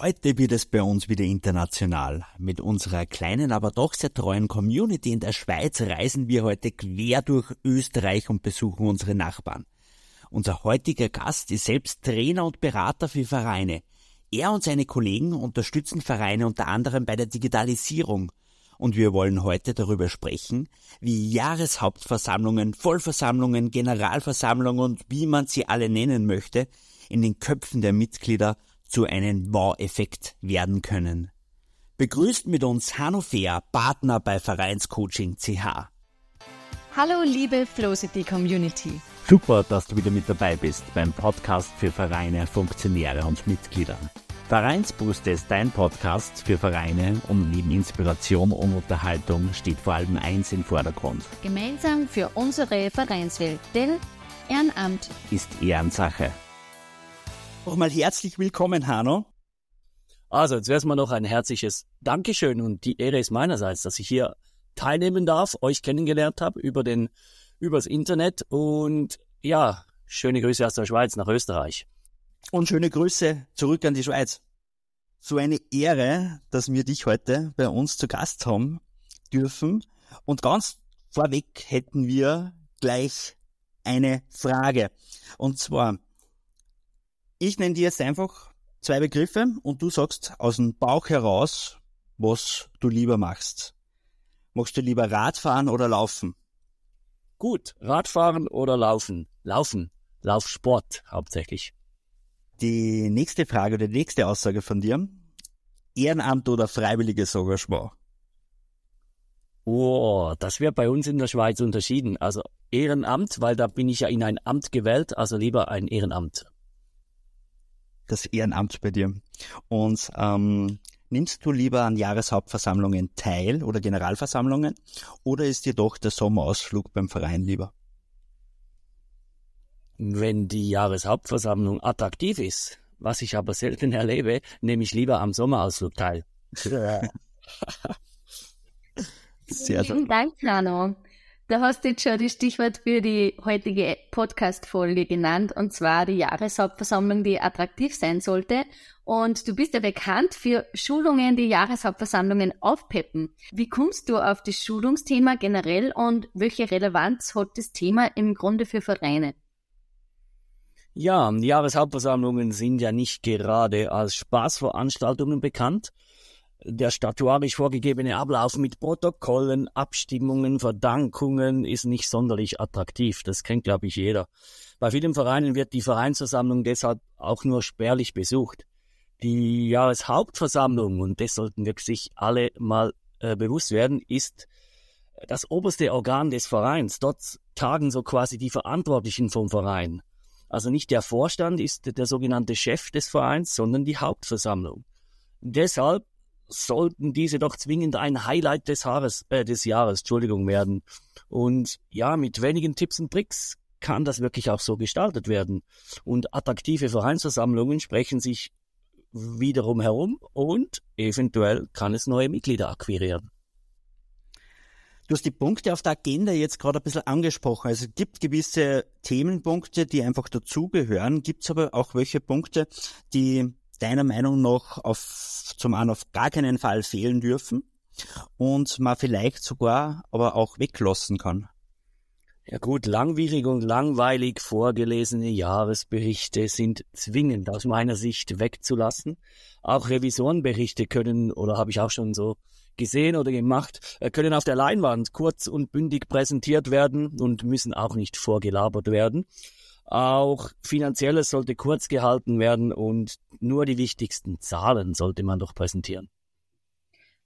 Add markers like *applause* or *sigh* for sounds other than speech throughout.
Heute wird es bei uns wieder international. Mit unserer kleinen, aber doch sehr treuen Community in der Schweiz reisen wir heute quer durch Österreich und besuchen unsere Nachbarn. Unser heutiger Gast ist selbst Trainer und Berater für Vereine. Er und seine Kollegen unterstützen Vereine unter anderem bei der Digitalisierung. Und wir wollen heute darüber sprechen, wie Jahreshauptversammlungen, Vollversammlungen, Generalversammlungen und wie man sie alle nennen möchte, in den Köpfen der Mitglieder zu einem Wow-Effekt werden können. Begrüßt mit uns Hanno Fehr, Partner bei Vereinscoaching CH. Hallo liebe Flowcity Community. Super, dass du wieder mit dabei bist beim Podcast für Vereine, Funktionäre und Mitglieder. Vereinsbrüste ist dein Podcast für Vereine und neben Inspiration und Unterhaltung steht vor allem eins im Vordergrund. Gemeinsam für unsere Vereinswelt, denn Ehrenamt ist Ehrensache nochmal herzlich willkommen, Hanno. Also, jetzt erstmal noch ein herzliches Dankeschön und die Ehre ist meinerseits, dass ich hier teilnehmen darf, euch kennengelernt habe über den, übers Internet und ja, schöne Grüße aus der Schweiz nach Österreich. Und schöne Grüße zurück an die Schweiz. So eine Ehre, dass wir dich heute bei uns zu Gast haben dürfen. Und ganz vorweg hätten wir gleich eine Frage. Und zwar, ich nenne dir jetzt einfach zwei Begriffe und du sagst aus dem Bauch heraus, was du lieber machst. Magst du lieber Radfahren oder Laufen? Gut, Radfahren oder Laufen? Laufen. Laufsport hauptsächlich. Die nächste Frage oder die nächste Aussage von dir. Ehrenamt oder freiwilliges Engagement? Oh, das wird bei uns in der Schweiz unterschieden. Also Ehrenamt, weil da bin ich ja in ein Amt gewählt, also lieber ein Ehrenamt das Ehrenamt bei dir. Und ähm, nimmst du lieber an Jahreshauptversammlungen teil oder Generalversammlungen oder ist dir doch der Sommerausflug beim Verein lieber? Wenn die Jahreshauptversammlung attraktiv ist, was ich aber selten erlebe, nehme ich lieber am Sommerausflug teil. *laughs* Sehr. Vielen Dank, Nano. Da hast du jetzt schon das Stichwort für die heutige Podcast-Folge genannt, und zwar die Jahreshauptversammlung, die attraktiv sein sollte. Und du bist ja bekannt für Schulungen, die Jahreshauptversammlungen aufpeppen. Wie kommst du auf das Schulungsthema generell und welche Relevanz hat das Thema im Grunde für Vereine? Ja, Jahreshauptversammlungen sind ja nicht gerade als Spaßveranstaltungen bekannt, der statuarisch vorgegebene Ablauf mit Protokollen, Abstimmungen, Verdankungen ist nicht sonderlich attraktiv. Das kennt, glaube ich, jeder. Bei vielen Vereinen wird die Vereinsversammlung deshalb auch nur spärlich besucht. Die Jahreshauptversammlung, und das sollten wir sich alle mal äh, bewusst werden, ist das oberste Organ des Vereins. Dort tagen so quasi die Verantwortlichen vom Verein. Also nicht der Vorstand ist der sogenannte Chef des Vereins, sondern die Hauptversammlung. Deshalb sollten diese doch zwingend ein Highlight des, Haares, äh, des Jahres Entschuldigung, werden. Und ja, mit wenigen Tipps und Tricks kann das wirklich auch so gestaltet werden. Und attraktive Vereinsversammlungen sprechen sich wiederum herum und eventuell kann es neue Mitglieder akquirieren. Du hast die Punkte auf der Agenda jetzt gerade ein bisschen angesprochen. Also es gibt gewisse Themenpunkte, die einfach dazugehören. Gibt es aber auch welche Punkte, die deiner Meinung nach auf, zum einen auf gar keinen Fall fehlen dürfen und man vielleicht sogar aber auch weglassen kann? Ja gut, langwierig und langweilig vorgelesene Jahresberichte sind zwingend aus meiner Sicht wegzulassen. Auch Revisorenberichte können, oder habe ich auch schon so gesehen oder gemacht, äh, können auf der Leinwand kurz und bündig präsentiert werden und müssen auch nicht vorgelabert werden. Auch finanzielles sollte kurz gehalten werden und nur die wichtigsten Zahlen sollte man doch präsentieren.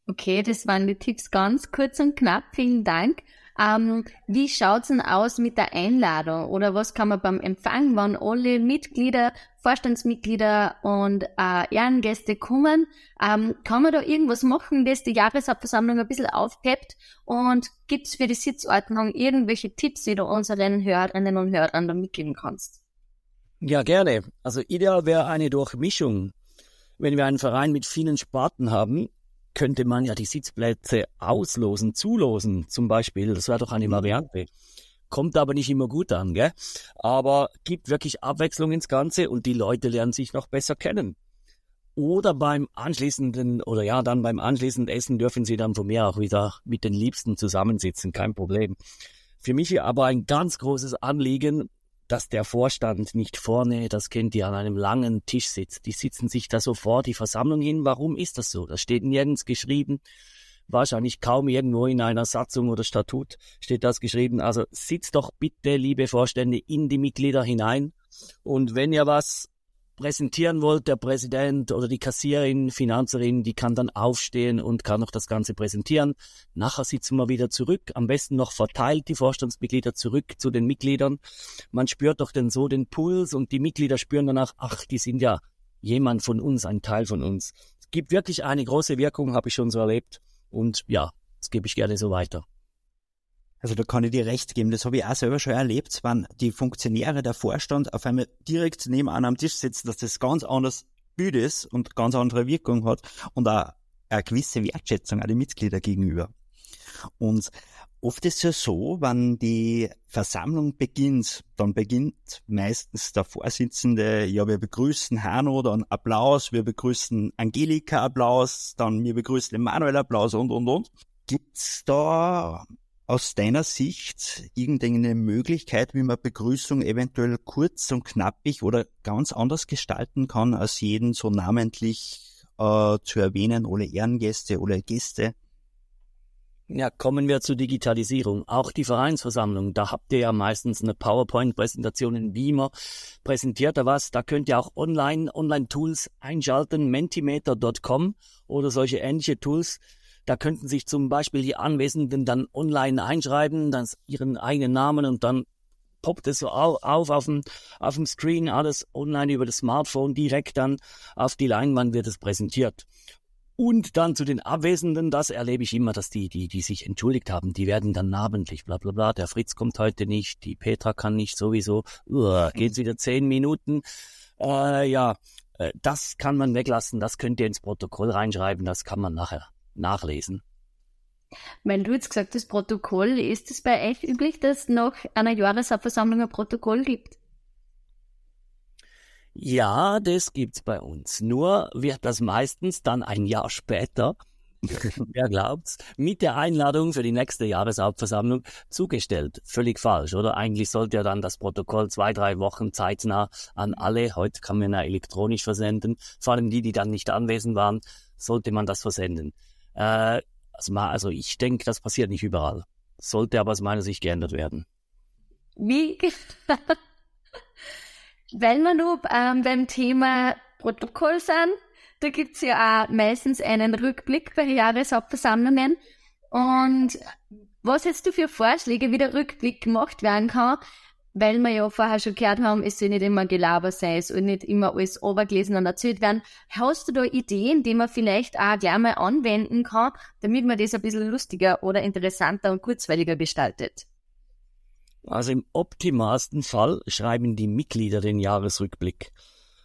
Okay, das waren die Tipps ganz kurz und knapp. Vielen Dank. Ähm, wie schaut's denn aus mit der Einladung oder was kann man beim Empfang, wenn alle Mitglieder, Vorstandsmitglieder und äh, Ehrengäste kommen? Ähm, kann man da irgendwas machen, das die Jahreshauptversammlung ein bisschen aufpeppt? Und gibt's für die Sitzordnung irgendwelche Tipps, die du unseren Hörerinnen und Hörern da mitgeben kannst? Ja, gerne. Also ideal wäre eine Durchmischung. Wenn wir einen Verein mit vielen Sparten haben, könnte man ja die Sitzplätze auslosen, zulosen zum Beispiel. Das wäre doch eine mhm. Variante. Kommt aber nicht immer gut an, gell? Aber gibt wirklich Abwechslung ins Ganze und die Leute lernen sich noch besser kennen. Oder beim anschließenden, oder ja, dann beim anschließenden Essen dürfen Sie dann von mir auch wieder mit den Liebsten zusammensitzen, kein Problem. Für mich aber ein ganz großes Anliegen, dass der Vorstand nicht vorne, das kennt ihr, an einem langen Tisch sitzt. Die sitzen sich da so vor die Versammlung hin. Warum ist das so? Das steht nirgends geschrieben. Wahrscheinlich kaum irgendwo in einer Satzung oder Statut steht das geschrieben. Also sitzt doch bitte, liebe Vorstände, in die Mitglieder hinein. Und wenn ihr was präsentieren wollt, der Präsident oder die Kassiererin, Finanzerin, die kann dann aufstehen und kann noch das Ganze präsentieren. Nachher sitzen wir wieder zurück, am besten noch verteilt die Vorstandsmitglieder zurück zu den Mitgliedern. Man spürt doch dann so den Puls und die Mitglieder spüren danach, ach, die sind ja jemand von uns, ein Teil von uns. Es gibt wirklich eine große Wirkung, habe ich schon so erlebt. Und ja, das gebe ich gerne so weiter. Also da kann ich dir recht geben, das habe ich auch selber schon erlebt, wenn die Funktionäre, der Vorstand auf einmal direkt neben einem am Tisch sitzen, dass das ganz anders Bild ist und ganz andere Wirkung hat und auch eine gewisse Wertschätzung an die Mitglieder gegenüber. Und oft ist es ja so, wenn die Versammlung beginnt, dann beginnt meistens der Vorsitzende, ja, wir begrüßen Hanno, dann Applaus, wir begrüßen Angelika Applaus, dann wir begrüßen Emanuel Applaus und, und, und. Gibt's da aus deiner Sicht irgendeine Möglichkeit, wie man Begrüßung eventuell kurz und knappig oder ganz anders gestalten kann, als jeden so namentlich äh, zu erwähnen, oder Ehrengäste oder Gäste? Ja, kommen wir zur Digitalisierung. Auch die Vereinsversammlung, da habt ihr ja meistens eine PowerPoint-Präsentation in Beamer. Präsentiert da was, da könnt ihr auch online, Online-Tools einschalten, mentimeter.com oder solche ähnliche Tools. Da könnten sich zum Beispiel die Anwesenden dann online einschreiben, dann ihren eigenen Namen und dann poppt es so auf, auf dem, auf dem Screen, alles online über das Smartphone, direkt dann auf die Leinwand wird es präsentiert. Und dann zu den Abwesenden, das erlebe ich immer, dass die, die, die sich entschuldigt haben, die werden dann namentlich, bla bla bla, der Fritz kommt heute nicht, die Petra kann nicht sowieso, uh, geht's wieder zehn Minuten. Äh, ja, äh, das kann man weglassen, das könnt ihr ins Protokoll reinschreiben, das kann man nachher nachlesen. Wenn du jetzt gesagt hast, Protokoll, ist es bei euch üblich, dass nach einer Jahreshauptversammlung ein Protokoll gibt? Ja, das gibt's bei uns. Nur wird das meistens dann ein Jahr später, *laughs* wer glaubt's, mit der Einladung für die nächste Jahreshauptversammlung zugestellt. Völlig falsch, oder? Eigentlich sollte ja dann das Protokoll zwei, drei Wochen zeitnah an alle, heute kann man ja elektronisch versenden, vor allem die, die dann nicht anwesend waren, sollte man das versenden. Äh, also, also ich denke, das passiert nicht überall. Sollte aber aus meiner Sicht geändert werden. Wie? Wenn wir nur ähm, beim Thema Protokoll sind, da gibt's ja auch meistens einen Rückblick bei Jahreshauptversammlungen. Und was hättest du für Vorschläge, wie der Rückblick gemacht werden kann? Weil wir ja vorher schon gehört haben, es soll nicht immer Gelaber sein, es soll nicht immer alles obergelesen und erzählt werden. Hast du da Ideen, die man vielleicht auch gleich mal anwenden kann, damit man das ein bisschen lustiger oder interessanter und kurzweiliger gestaltet? Also im optimalsten Fall schreiben die Mitglieder den Jahresrückblick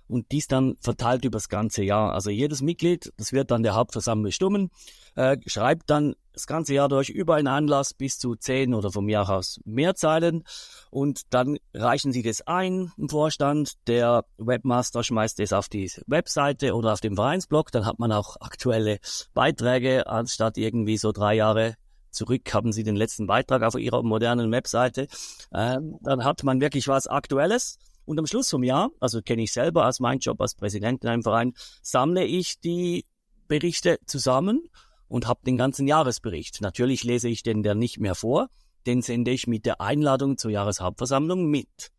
und dies dann verteilt übers ganze Jahr. Also jedes Mitglied, das wird dann der Hauptversammlung bestimmen, äh, schreibt dann das ganze Jahr durch über einen Anlass bis zu zehn oder vom Jahr aus mehr Zeilen und dann reichen sie das ein im Vorstand. Der Webmaster schmeißt es auf die Webseite oder auf dem Vereinsblog. Dann hat man auch aktuelle Beiträge anstatt irgendwie so drei Jahre zurück haben sie den letzten Beitrag auf ihrer modernen Webseite. Ähm, dann hat man wirklich was Aktuelles und am Schluss vom Jahr, also kenne ich selber als mein Job als Präsident in einem Verein, sammle ich die Berichte zusammen und habe den ganzen Jahresbericht. Natürlich lese ich den dann nicht mehr vor, den sende ich mit der Einladung zur Jahreshauptversammlung mit.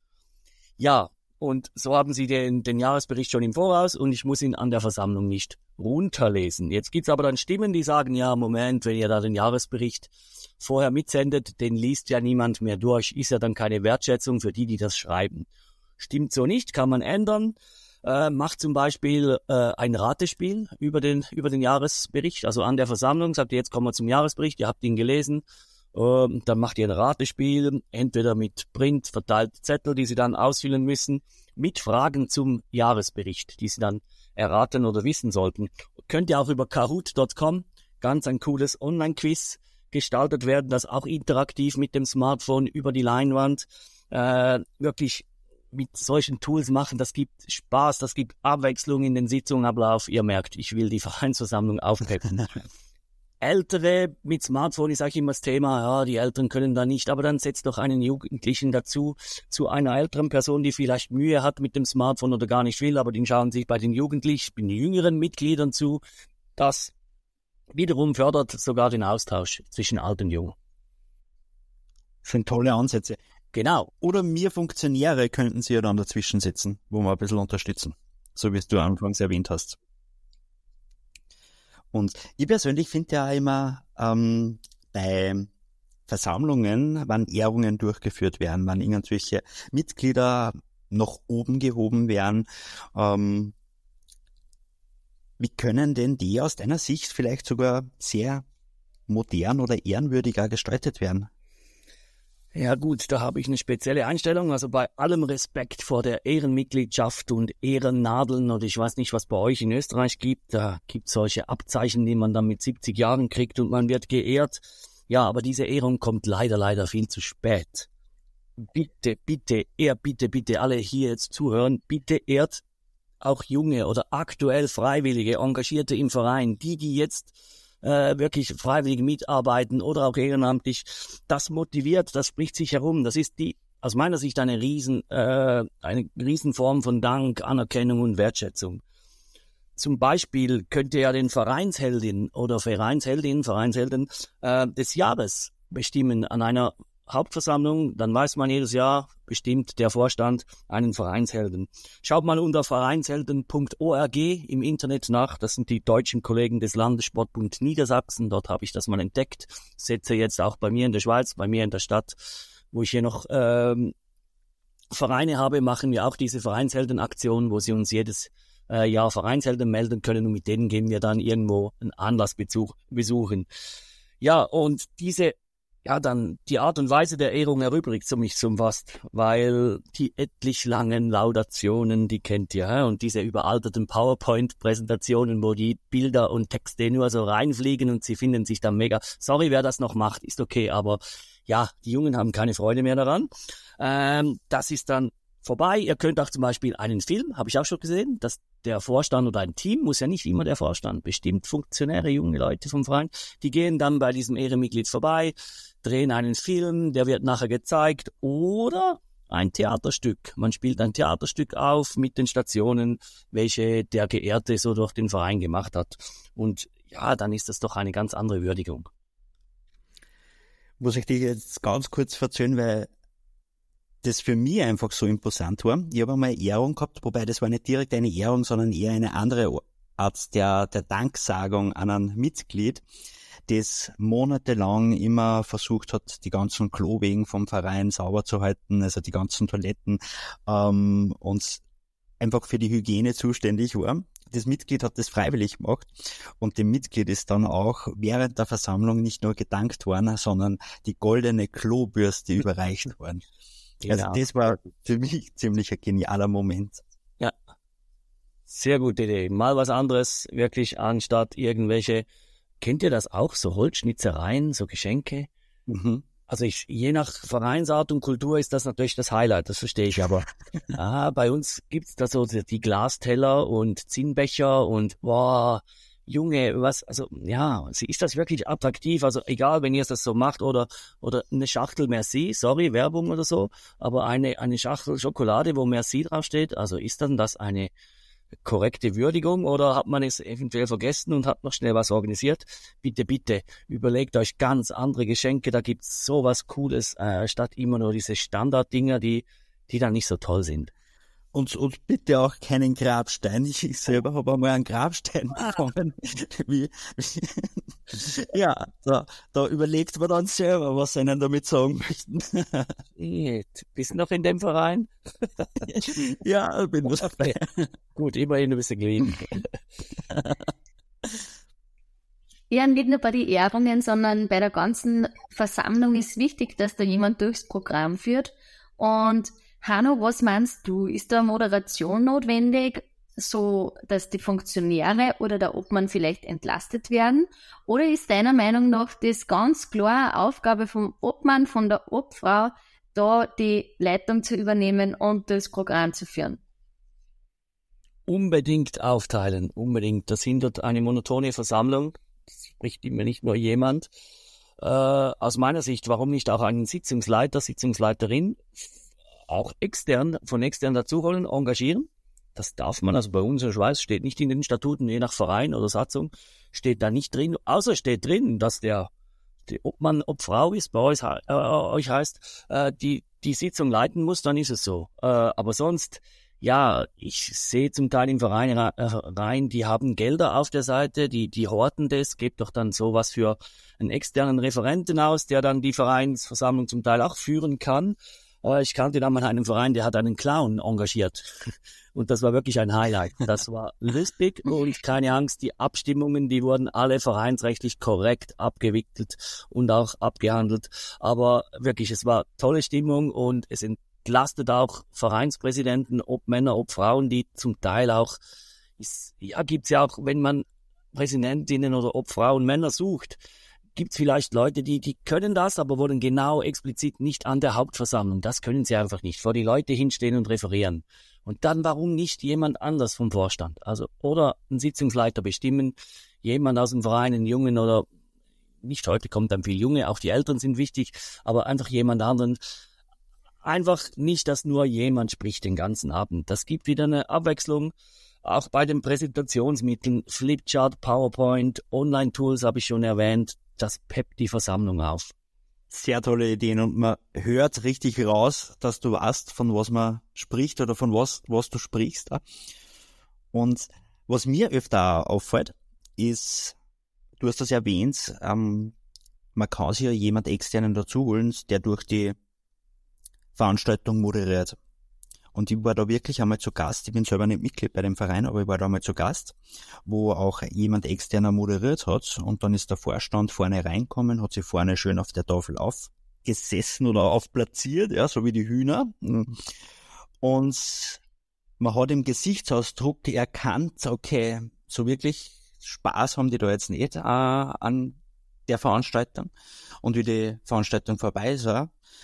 Ja, und so haben Sie den, den Jahresbericht schon im Voraus und ich muss ihn an der Versammlung nicht runterlesen. Jetzt gibt's aber dann Stimmen, die sagen, ja, Moment, wenn ihr da den Jahresbericht vorher mitsendet, den liest ja niemand mehr durch, ist ja dann keine Wertschätzung für die, die das schreiben. Stimmt so nicht, kann man ändern. Äh, macht zum Beispiel äh, ein Ratespiel über den, über den Jahresbericht, also an der Versammlung, sagt ihr, jetzt kommen wir zum Jahresbericht, ihr habt ihn gelesen, äh, dann macht ihr ein Ratespiel, entweder mit Print, verteilt Zettel, die sie dann ausfüllen müssen, mit Fragen zum Jahresbericht, die sie dann erraten oder wissen sollten. Könnt ihr auch über kahoot.com, ganz ein cooles Online-Quiz gestaltet werden, das auch interaktiv mit dem Smartphone über die Leinwand äh, wirklich mit solchen Tools machen. Das gibt Spaß, das gibt Abwechslung in den Sitzungablauf. Ihr merkt, ich will die *laughs* Vereinsversammlung aufpeppen. Ältere mit Smartphone ist eigentlich immer das Thema, ja, die Eltern können da nicht, aber dann setzt doch einen Jugendlichen dazu, zu einer älteren Person, die vielleicht Mühe hat mit dem Smartphone oder gar nicht will, aber den schauen sich bei den Jugendlichen, den jüngeren Mitgliedern zu. Das wiederum fördert sogar den Austausch zwischen alt und jung. Das sind tolle Ansätze. Genau. Oder mir Funktionäre könnten Sie ja dann dazwischen sitzen, wo wir ein bisschen unterstützen. So wie es du anfangs erwähnt hast. Und ich persönlich finde ja immer ähm, bei Versammlungen, wann Ehrungen durchgeführt werden, wann irgendwelche Mitglieder noch oben gehoben werden, ähm, wie können denn die aus deiner Sicht vielleicht sogar sehr modern oder ehrenwürdiger gestaltet werden? Ja gut, da habe ich eine spezielle Einstellung. Also bei allem Respekt vor der Ehrenmitgliedschaft und Ehrennadeln und ich weiß nicht, was bei euch in Österreich gibt. Da gibt solche Abzeichen, die man dann mit 70 Jahren kriegt und man wird geehrt. Ja, aber diese Ehrung kommt leider, leider viel zu spät. Bitte, bitte, ehr, bitte, bitte alle hier jetzt zuhören. Bitte ehrt auch junge oder aktuell Freiwillige, Engagierte im Verein, die, die jetzt äh, wirklich freiwillig mitarbeiten oder auch ehrenamtlich, das motiviert, das spricht sich herum. Das ist die aus meiner Sicht eine riesen äh, eine Riesenform von Dank, Anerkennung und Wertschätzung. Zum Beispiel könnt ihr ja den Vereinsheldin oder Vereinsheldin, Vereinshelden äh, des Jahres bestimmen an einer Hauptversammlung, dann weiß man jedes Jahr, bestimmt der Vorstand einen Vereinshelden. Schaut mal unter vereinshelden.org im Internet nach. Das sind die deutschen Kollegen des Landessportbund Niedersachsen. Dort habe ich das mal entdeckt. Setze jetzt auch bei mir in der Schweiz, bei mir in der Stadt, wo ich hier noch ähm, Vereine habe, machen wir auch diese Vereinsheldenaktion, wo sie uns jedes äh, Jahr Vereinshelden melden können und mit denen gehen wir dann irgendwo einen Anlass besuchen. Ja, und diese ja, dann die Art und Weise der Ehrung erübrigt so mich zum fast, weil die etlich langen Laudationen, die kennt ihr, und diese überalterten PowerPoint-Präsentationen, wo die Bilder und Texte nur so reinfliegen und sie finden sich dann mega. Sorry, wer das noch macht, ist okay, aber ja, die Jungen haben keine Freude mehr daran. Ähm, das ist dann vorbei. Ihr könnt auch zum Beispiel einen Film, habe ich auch schon gesehen, dass der Vorstand oder ein Team, muss ja nicht immer der Vorstand, bestimmt Funktionäre, junge Leute vom Verein, die gehen dann bei diesem Ehrenmitglied vorbei, drehen einen Film, der wird nachher gezeigt oder ein Theaterstück. Man spielt ein Theaterstück auf mit den Stationen, welche der Geehrte so durch den Verein gemacht hat. Und ja, dann ist das doch eine ganz andere Würdigung. Muss ich dir jetzt ganz kurz verzögern, weil das für mich einfach so imposant war. Ich habe einmal Ehrung gehabt, wobei das war nicht direkt eine Ehrung, sondern eher eine andere Art der, der Danksagung an ein Mitglied, das monatelang immer versucht hat, die ganzen Klowegen vom Verein sauber zu halten, also die ganzen Toiletten ähm, und einfach für die Hygiene zuständig war. Das Mitglied hat das freiwillig gemacht und dem Mitglied ist dann auch während der Versammlung nicht nur gedankt worden, sondern die goldene Klobürste überreicht worden. Also genau. das war für mich ziemlich ein genialer Moment. Ja. Sehr gute Idee. Mal was anderes, wirklich anstatt irgendwelche, kennt ihr das auch, so Holzschnitzereien, so Geschenke? Mhm. Also ich, je nach Vereinsart und Kultur ist das natürlich das Highlight, das verstehe ich aber. *laughs* ah, bei uns gibt's da so die Glasteller und Zinnbecher und boah, Junge, was, also ja, ist das wirklich attraktiv? Also egal, wenn ihr das so macht oder oder eine Schachtel Merci, sorry, Werbung oder so, aber eine eine Schachtel Schokolade, wo Merci draufsteht, also ist dann das eine korrekte Würdigung oder hat man es eventuell vergessen und hat noch schnell was organisiert? Bitte, bitte, überlegt euch ganz andere Geschenke, da gibt's sowas Cooles, äh, statt immer nur diese Standarddinger, die die dann nicht so toll sind. Und, und bitte auch keinen Grabstein. Ich, ich selber habe einmal einen Grabstein ah. bekommen. *laughs* wie, wie, ja, da, da überlegt man dann selber, was sie ihnen damit sagen möchten. Bist du noch in dem Verein? *laughs* ja, bin noch dabei. Gut, immerhin ein bisschen gelegen. Ja, nicht nur bei den Ehrungen, sondern bei der ganzen Versammlung ist wichtig, dass da jemand durchs Programm führt. Und Hanno, was meinst du? Ist da Moderation notwendig, so dass die Funktionäre oder der Obmann vielleicht entlastet werden? Oder ist deiner Meinung nach das ganz klar Aufgabe vom Obmann, von der Obfrau, da die Leitung zu übernehmen und das Programm zu führen? Unbedingt aufteilen, unbedingt. Das hindert eine monotone Versammlung. Das spricht immer nicht nur jemand. Äh, aus meiner Sicht, warum nicht auch einen Sitzungsleiter, Sitzungsleiterin, auch extern, von extern dazuholen, engagieren? Das darf man, also bei uns in der Schweiz steht nicht in den Statuten, je nach Verein oder Satzung, steht da nicht drin, außer steht drin, dass der, die, ob man, ob Frau ist, bei euch, äh, euch heißt, äh, die, die Sitzung leiten muss, dann ist es so. Äh, aber sonst, ja, ich sehe zum Teil im Verein äh, rein, die haben Gelder auf der Seite, die, die horten das, gibt doch dann sowas für einen externen Referenten aus, der dann die Vereinsversammlung zum Teil auch führen kann. Aber ich kannte da mal einen Verein, der hat einen Clown engagiert. *laughs* Und das war wirklich ein Highlight. Das war lustig und keine Angst, die Abstimmungen, die wurden alle vereinsrechtlich korrekt abgewickelt und auch abgehandelt. Aber wirklich, es war tolle Stimmung und es entlastet auch Vereinspräsidenten, ob Männer, ob Frauen, die zum Teil auch, ist, ja, gibt's ja auch, wenn man Präsidentinnen oder ob Frauen, Männer sucht, gibt es vielleicht Leute, die, die können das, aber wurden genau explizit nicht an der Hauptversammlung. Das können sie einfach nicht. Vor die Leute hinstehen und referieren. Und dann warum nicht jemand anders vom Vorstand? Also, oder ein Sitzungsleiter bestimmen, jemand aus dem Verein, einen Jungen oder nicht heute kommt dann viel Junge, auch die Eltern sind wichtig, aber einfach jemand anderen. Einfach nicht, dass nur jemand spricht den ganzen Abend. Das gibt wieder eine Abwechslung. Auch bei den Präsentationsmitteln, Flipchart, PowerPoint, Online-Tools habe ich schon erwähnt das peppt die Versammlung auf. Sehr tolle Ideen und man hört richtig raus, dass du weißt, von was man spricht oder von was, was du sprichst. Und was mir öfter auffällt, ist, du hast das erwähnt, ähm, man kann sich ja jemand externen dazuholen, der durch die Veranstaltung moderiert. Und ich war da wirklich einmal zu Gast. Ich bin selber nicht Mitglied bei dem Verein, aber ich war da einmal zu Gast, wo auch jemand externer moderiert hat. Und dann ist der Vorstand vorne reinkommen, hat sich vorne schön auf der Tafel aufgesessen oder aufplatziert, ja, so wie die Hühner. Und man hat im Gesichtsausdruck erkannt, okay, so wirklich Spaß haben die da jetzt nicht äh, an der Veranstaltung. Und wie die Veranstaltung vorbei ist,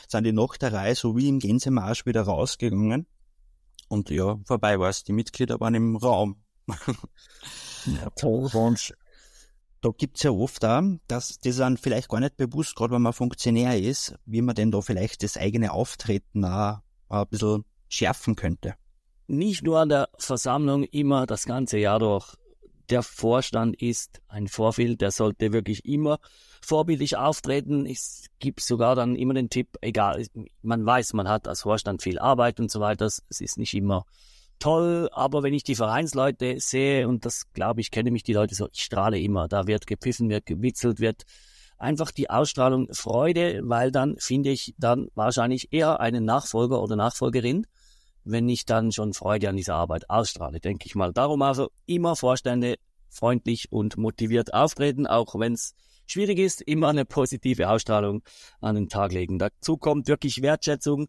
sind die nach der Reihe so wie im Gänsemarsch wieder rausgegangen und ja, vorbei war es. Die Mitglieder waren im Raum. ja, *laughs* toll, Wunsch. Da gibt's ja oft auch, dass das dann vielleicht gar nicht bewusst, gerade wenn man Funktionär ist, wie man denn da vielleicht das eigene Auftreten auch ein bisschen schärfen könnte. Nicht nur an der Versammlung, immer das ganze Jahr durch der Vorstand ist ein Vorbild, der sollte wirklich immer vorbildlich auftreten. Es gibt sogar dann immer den Tipp, egal, man weiß, man hat als Vorstand viel Arbeit und so weiter, es ist nicht immer toll, aber wenn ich die Vereinsleute sehe, und das glaube ich, kenne mich die Leute so, ich strahle immer, da wird gepfiffen, wird gewitzelt, wird einfach die Ausstrahlung Freude, weil dann finde ich dann wahrscheinlich eher einen Nachfolger oder Nachfolgerin, wenn ich dann schon Freude an dieser Arbeit ausstrahle, denke ich mal. Darum also immer Vorstände freundlich und motiviert auftreten, auch wenn es schwierig ist, immer eine positive Ausstrahlung an den Tag legen. Dazu kommt wirklich Wertschätzung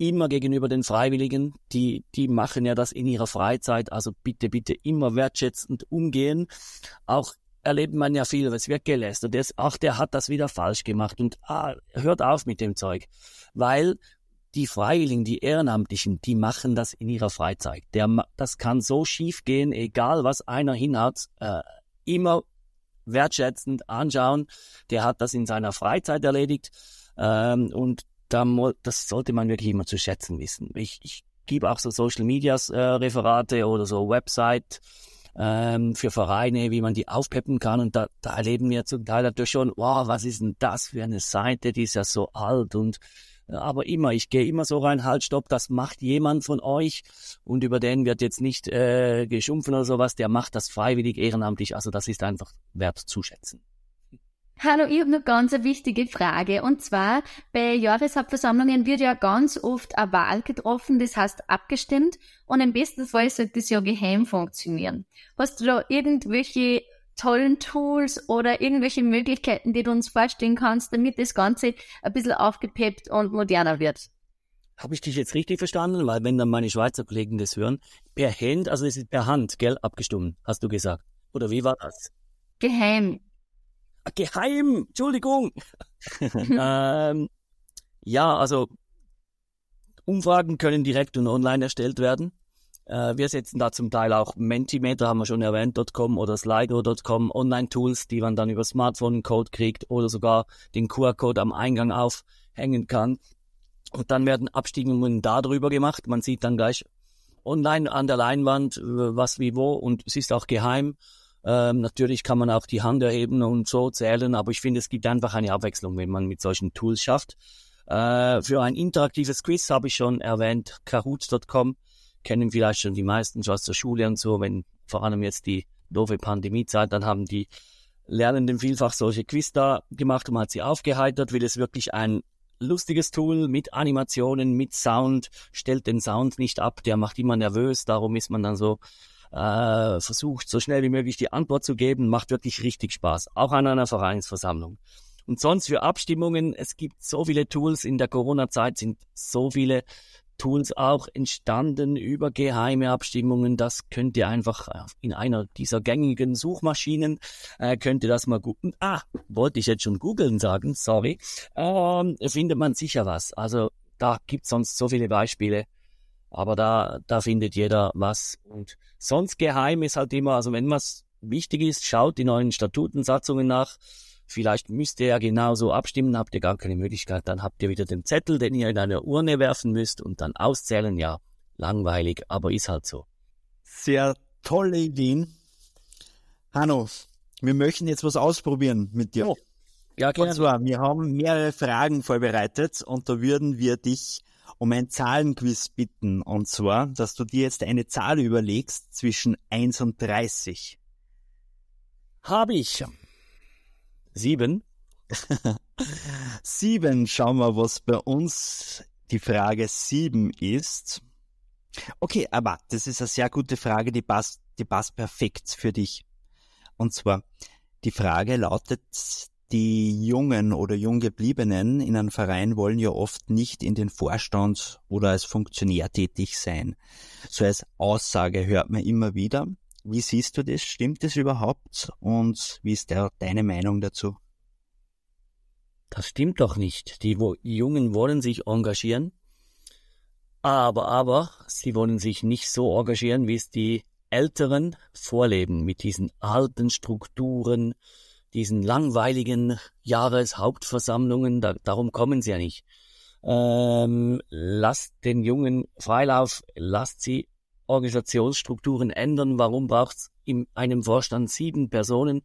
immer gegenüber den Freiwilligen, die, die machen ja das in ihrer Freizeit, also bitte, bitte immer wertschätzend umgehen. Auch erlebt man ja viel, es wird gelästert, ach, der hat das wieder falsch gemacht und ah, hört auf mit dem Zeug. Weil die Freiwilligen, die Ehrenamtlichen, die machen das in ihrer Freizeit. Der, das kann so schief gehen, egal was einer hinhaut, äh, immer wertschätzend anschauen. Der hat das in seiner Freizeit erledigt ähm, und da, das sollte man wirklich immer zu schätzen wissen. Ich, ich gebe auch so Social Medias äh, Referate oder so Website ähm, für Vereine, wie man die aufpeppen kann. Und da, da erleben wir zum Teil natürlich schon, wow, was ist denn das für eine Seite, die ist ja so alt und aber immer, ich gehe immer so rein, halt, stopp, das macht jemand von euch und über den wird jetzt nicht äh, geschumpfen oder sowas, der macht das freiwillig, ehrenamtlich, also das ist einfach wert zu schätzen. Hallo, ich habe noch ganz eine wichtige Frage. Und zwar, bei Jahreshauptversammlungen wird ja ganz oft eine Wahl getroffen, das heißt abgestimmt. Und im besten Fall sollte das ja geheim funktionieren. Hast du da irgendwelche tollen Tools oder irgendwelche Möglichkeiten, die du uns vorstellen kannst, damit das Ganze ein bisschen aufgepeppt und moderner wird. Habe ich dich jetzt richtig verstanden? Weil wenn dann meine Schweizer Kollegen das hören, per Hand, also es ist per Hand, gell, abgestimmt, hast du gesagt. Oder wie war das? Geheim. Ah, geheim, Entschuldigung. *laughs* ähm, ja, also Umfragen können direkt und online erstellt werden. Äh, wir setzen da zum Teil auch Mentimeter, haben wir schon erwähnt, .com oder Slido.com, Online-Tools, die man dann über Smartphone einen Code kriegt oder sogar den QR-Code am Eingang aufhängen kann. Und dann werden Abstimmungen darüber gemacht. Man sieht dann gleich online an der Leinwand, äh, was wie wo und es ist auch geheim. Ähm, natürlich kann man auch die Hand erheben und so zählen, aber ich finde, es gibt einfach eine Abwechslung, wenn man mit solchen Tools schafft. Äh, für ein interaktives Quiz habe ich schon erwähnt, kahoot.com kennen vielleicht schon die meisten schon aus der Schule und so, wenn vor allem jetzt die doofe Pandemiezeit, dann haben die Lernenden vielfach solche Quiz da gemacht und man hat sie aufgeheitert, weil es wirklich ein lustiges Tool mit Animationen, mit Sound, stellt den Sound nicht ab, der macht immer nervös, darum ist man dann so äh, versucht, so schnell wie möglich die Antwort zu geben, macht wirklich richtig Spaß, auch an einer Vereinsversammlung. Und sonst für Abstimmungen, es gibt so viele Tools, in der Corona-Zeit sind so viele Tools auch entstanden über geheime Abstimmungen. Das könnt ihr einfach äh, in einer dieser gängigen Suchmaschinen, äh, könnt ihr das mal gucken. Ah, wollte ich jetzt schon googeln sagen, sorry. Ähm, findet man sicher was. Also da gibt sonst so viele Beispiele. Aber da, da findet jeder was. Und sonst geheim ist halt immer, also wenn was wichtig ist, schaut die neuen Statutensatzungen nach. Vielleicht müsst ihr ja genauso abstimmen, habt ihr gar keine Möglichkeit, dann habt ihr wieder den Zettel, den ihr in eine Urne werfen müsst und dann auszählen. Ja, langweilig, aber ist halt so. Sehr tolle Ideen. Hanno, wir möchten jetzt was ausprobieren mit dir. Oh, ja, gerne. Und zwar, wir haben mehrere Fragen vorbereitet und da würden wir dich um ein Zahlenquiz bitten. Und zwar, dass du dir jetzt eine Zahl überlegst zwischen 1 und 30. Habe ich. Sieben. sieben, schauen wir, was bei uns die Frage sieben ist. Okay, aber das ist eine sehr gute Frage, die passt, die passt perfekt für dich. Und zwar, die Frage lautet, die Jungen oder Junggebliebenen in einem Verein wollen ja oft nicht in den Vorstand oder als Funktionär tätig sein. So als Aussage hört man immer wieder. Wie siehst du das? Stimmt das überhaupt? Und wie ist der, deine Meinung dazu? Das stimmt doch nicht. Die Jungen wollen sich engagieren, aber, aber, sie wollen sich nicht so engagieren, wie es die Älteren vorleben, mit diesen alten Strukturen, diesen langweiligen Jahreshauptversammlungen, da, darum kommen sie ja nicht. Ähm, lasst den Jungen Freilauf, lasst sie Organisationsstrukturen ändern. Warum braucht es in einem Vorstand sieben Personen?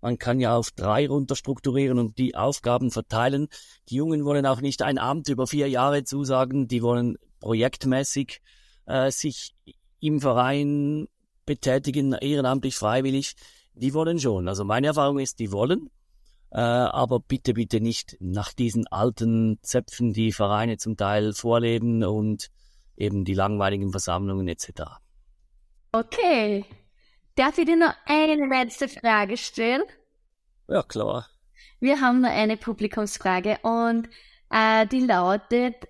Man kann ja auf drei runterstrukturieren und die Aufgaben verteilen. Die Jungen wollen auch nicht ein Amt über vier Jahre zusagen, die wollen projektmäßig äh, sich im Verein betätigen, ehrenamtlich, freiwillig. Die wollen schon. Also meine Erfahrung ist, die wollen, äh, aber bitte, bitte nicht nach diesen alten Zöpfen, die Vereine zum Teil vorleben und eben die langweiligen Versammlungen etc. Okay. Darf ich dir noch eine letzte Frage stellen? Ja, klar. Wir haben noch eine Publikumsfrage und äh, die lautet,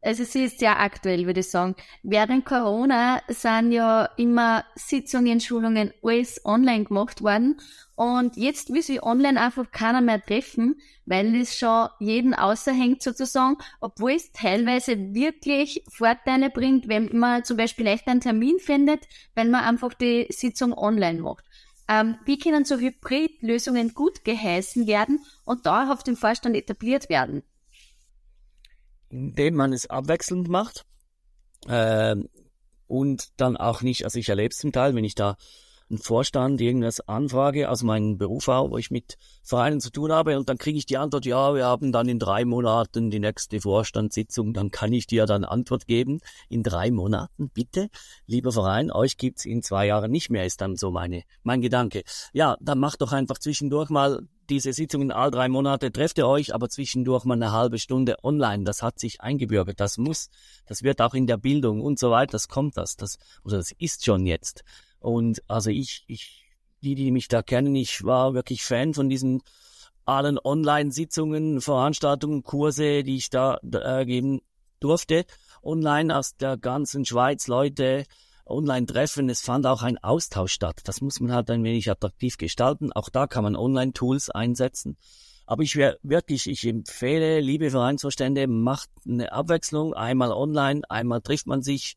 also sie ist sehr aktuell, würde ich sagen. Während Corona sind ja immer Sitzungen, Schulungen, alles online gemacht worden. Und jetzt will sich online einfach keiner mehr treffen, weil es schon jeden außerhängt sozusagen, obwohl es teilweise wirklich Vorteile bringt, wenn man zum Beispiel leicht einen Termin findet, wenn man einfach die Sitzung online macht. Ähm, wie können so Hybridlösungen gut geheißen werden und dauerhaft im Vorstand etabliert werden? Indem man es abwechselnd macht. Äh, und dann auch nicht, also ich erlebe es zum Teil, wenn ich da einen Vorstand irgendwas anfrage aus meinem Beruf auch, wo ich mit Vereinen zu tun habe und dann kriege ich die Antwort, ja, wir haben dann in drei Monaten die nächste Vorstandssitzung, dann kann ich dir dann Antwort geben, in drei Monaten, bitte, lieber Verein, euch gibt's in zwei Jahren nicht mehr, ist dann so meine, mein Gedanke. Ja, dann macht doch einfach zwischendurch mal diese Sitzungen all drei Monate trefft ihr euch, aber zwischendurch mal eine halbe Stunde online. Das hat sich eingebürgert. Das muss, das wird auch in der Bildung und so weiter. Das kommt das, das oder das ist schon jetzt. Und also ich, ich, die, die mich da kennen, ich war wirklich Fan von diesen allen Online-Sitzungen, Veranstaltungen, Kurse, die ich da äh, geben durfte. Online aus der ganzen Schweiz Leute Online-Treffen. Es fand auch ein Austausch statt. Das muss man halt ein wenig attraktiv gestalten. Auch da kann man Online-Tools einsetzen. Aber ich wäre wirklich, ich empfehle, liebe Vereinsvorstände, macht eine Abwechslung. Einmal online, einmal trifft man sich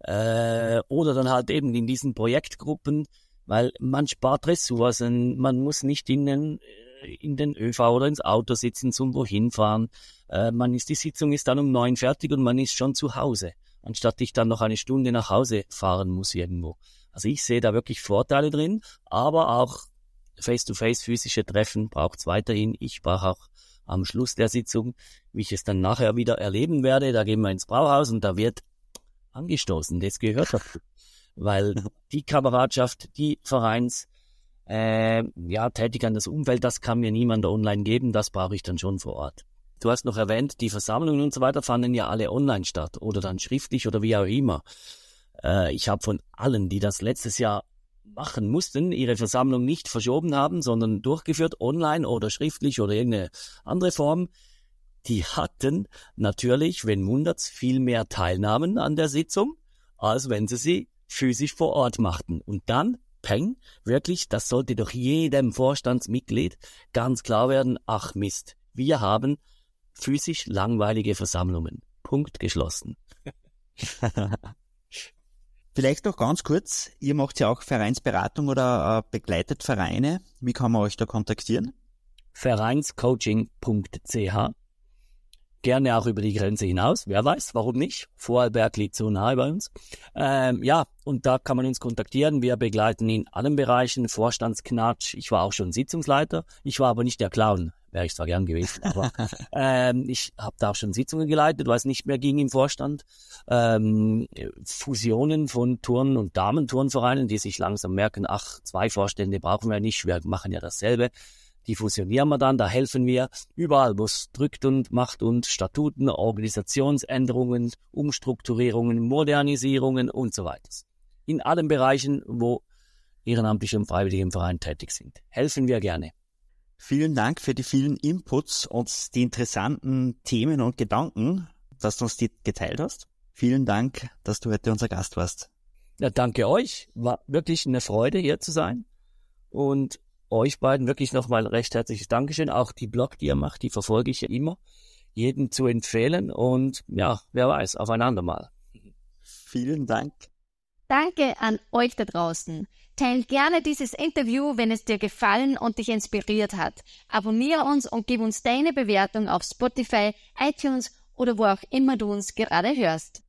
äh, oder dann halt eben in diesen Projektgruppen, weil man spart Ressourcen, man muss nicht in den, äh, in den ÖV oder ins Auto sitzen zum wohin fahren. Äh, man ist, die Sitzung ist dann um neun fertig und man ist schon zu Hause, anstatt ich dann noch eine Stunde nach Hause fahren muss irgendwo. Also ich sehe da wirklich Vorteile drin, aber auch face-to-face physische Treffen braucht es weiterhin. Ich brauche auch am Schluss der Sitzung, wie ich es dann nachher wieder erleben werde, da gehen wir ins Brauhaus und da wird angestoßen. Das gehört dazu. Weil die Kameradschaft, die Vereins, äh, ja, tätig an das Umfeld, das kann mir niemand online geben, das brauche ich dann schon vor Ort. Du hast noch erwähnt, die Versammlungen und so weiter fanden ja alle online statt oder dann schriftlich oder wie auch immer. Äh, ich habe von allen, die das letztes Jahr machen mussten, ihre Versammlung nicht verschoben haben, sondern durchgeführt, online oder schriftlich oder irgendeine andere Form, die hatten natürlich, wenn wundert's, viel mehr Teilnahmen an der Sitzung, als wenn sie sie physisch vor Ort machten. Und dann, peng, wirklich, das sollte doch jedem Vorstandsmitglied ganz klar werden, ach Mist, wir haben physisch langweilige Versammlungen. Punkt geschlossen. *laughs* Vielleicht noch ganz kurz, ihr macht ja auch Vereinsberatung oder äh, begleitet Vereine. Wie kann man euch da kontaktieren? Vereinscoaching.ch Gerne auch über die Grenze hinaus, wer weiß, warum nicht? Vorarlberg liegt so nahe bei uns. Ähm, ja, und da kann man uns kontaktieren. Wir begleiten in allen Bereichen, Vorstandsknatsch. Ich war auch schon Sitzungsleiter. Ich war aber nicht der Clown, wäre ich zwar gern gewesen, aber *laughs* ähm, ich habe da auch schon Sitzungen geleitet, weil es nicht mehr ging im Vorstand. Ähm, Fusionen von Turn- und Damenturnvereinen, die sich langsam merken, ach, zwei Vorstände brauchen wir nicht, wir machen ja dasselbe. Die fusionieren wir dann, da helfen wir überall, wo es drückt und macht und Statuten, Organisationsänderungen, Umstrukturierungen, Modernisierungen und so weiter. In allen Bereichen, wo ehrenamtliche und freiwillige im Verein tätig sind. Helfen wir gerne. Vielen Dank für die vielen Inputs und die interessanten Themen und Gedanken, dass du uns die geteilt hast. Vielen Dank, dass du heute unser Gast warst. Ja, danke euch. War wirklich eine Freude, hier zu sein. Und euch beiden wirklich nochmal recht herzliches Dankeschön. Auch die Blog, die ihr macht, die verfolge ich ja immer. Jeden zu empfehlen und ja, wer weiß, aufeinander mal. Vielen Dank. Danke an euch da draußen. Teil gerne dieses Interview, wenn es dir gefallen und dich inspiriert hat. Abonniere uns und gib uns deine Bewertung auf Spotify, iTunes oder wo auch immer du uns gerade hörst.